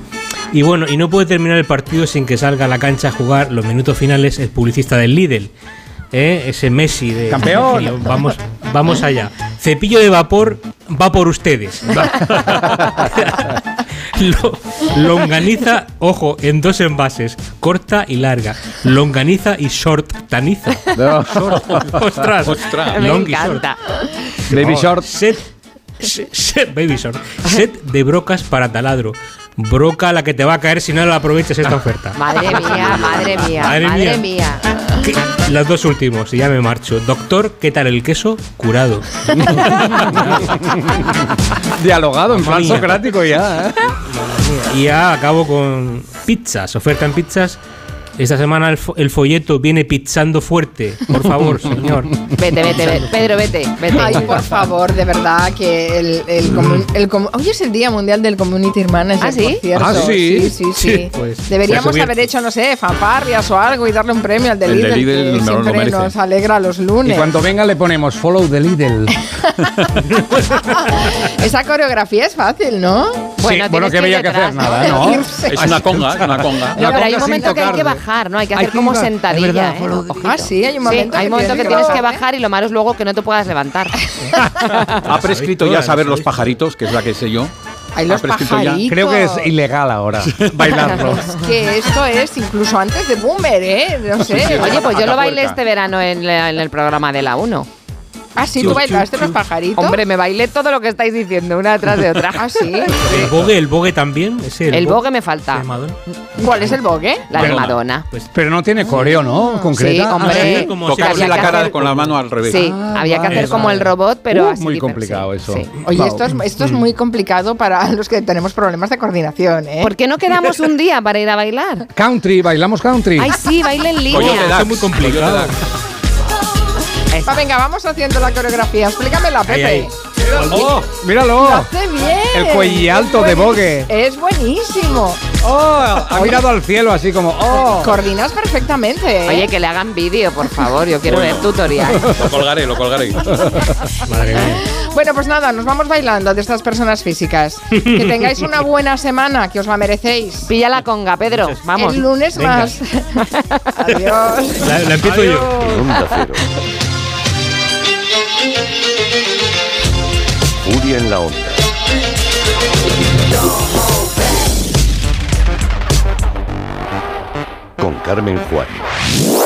Y bueno, y no puede terminar el partido sin que salga a la cancha a jugar los minutos finales el publicista del Lidl. ¿eh? Ese Messi de... ¡Campeón! Vamos, vamos allá. Cepillo de vapor va por ustedes. Lo- longaniza, ojo, en dos envases, corta y larga. Longaniza y short taniza. Short. Ostras, Ostras. Me long y short. encanta. Baby short. Set, se- set- baby short. Set de brocas para taladro. Broca la que te va a caer si no la aprovechas esta oferta. Madre mía, madre mía, Madre madre, mía. mía. ¿Qué? Los dos últimos, y ya me marcho. Doctor, ¿qué tal el queso? Curado. Dialogado en plan socrático ya, ¿eh? Y ya acabo con pizzas, oferta en pizzas. Esta semana el, fo- el folleto viene pizzando fuerte. Por favor, señor. Vete, vete, vete. Pedro, vete, vete. Ay, por favor, de verdad, que el, el, Hoy es el Día Mundial del Community Manager, ¿Ah, sí? por cierto. Ah, ¿sí? Sí, sí, sí. Sí, pues, Deberíamos pues haber hecho, no sé, fanfarrias o algo y darle un premio al de El de Lidl, Lidl que me lo siempre merece. nos alegra los Y lunes. cuando venga le ponemos follow the Lidl. Esa coreografía es fácil, ¿no? Bueno, sí, bueno, que que que hacer nada, ¿no? Es una conga, es una conga. No, pero hay un momento que hay que tocar. Bajar, ¿no? Hay que Hay hacer que como bajar. sentadilla, verdad, ¿eh? Ah, sí, hay un Sí, momento hay que un momento que tienes que tienes que bajar, bajar y lo malo es luego que no te puedas levantar. Ha prescrito ya saber lo los pajaritos, que es la que sé yo. Hay los. Creo que es ilegal ahora bailarlo. Es que esto es incluso antes de Boomer, ¿eh? No sé. Oye, pues yo lo bailé este verano en, la- en el programa de la 1. Ah, sí, tú bailaste los pajaritos. Hombre, me bailé todo lo que estáis diciendo, una detrás de otra. Ah, sí. El bogue, el bogue también. ese, El bo- bogue me falta. ¿Cuál es el bogue? La de Madonna. Madonna. Pero no tiene coreo, ¿no? Concreta. Sí, Ah, hombre. sí, como que Tocarse había la que cara hacer- con la mano al revés. Sí, Ah, había que vale, hacer como vale. el robot, pero Uh, así. muy complicado sí, eso. sí. Oye, Wow. esto es, esto es muy complicado para los que tenemos problemas de coordinación, ¿eh? ¿Por qué no quedamos un día para ir a bailar? Country, bailamos country. Ay, sí, baile en línea. Dax, es muy complicado. Va, venga, vamos haciendo la coreografía. Explícamela, Pepe. Ahí, ahí. ¡Oh! Lo ¡Míralo! hace bien. El cuello alto de bogue. Es buenísimo. ¡Oh! Ha mirado al cielo así como ¡Oh! Coordinas perfectamente. ¿eh? Oye, que le hagan vídeo, por favor. Yo quiero ver tutorial. Lo colgaré, lo colgaré. Madre mía. Bueno, pues nada, nos vamos bailando de estas personas físicas. Que tengáis una buena semana, que os la merecéis. Pilla la conga, Pedro. Vamos. El lunes Venga. más. Adiós. La, la empiezo yo. Furia en la onda. Con Carmen Juan.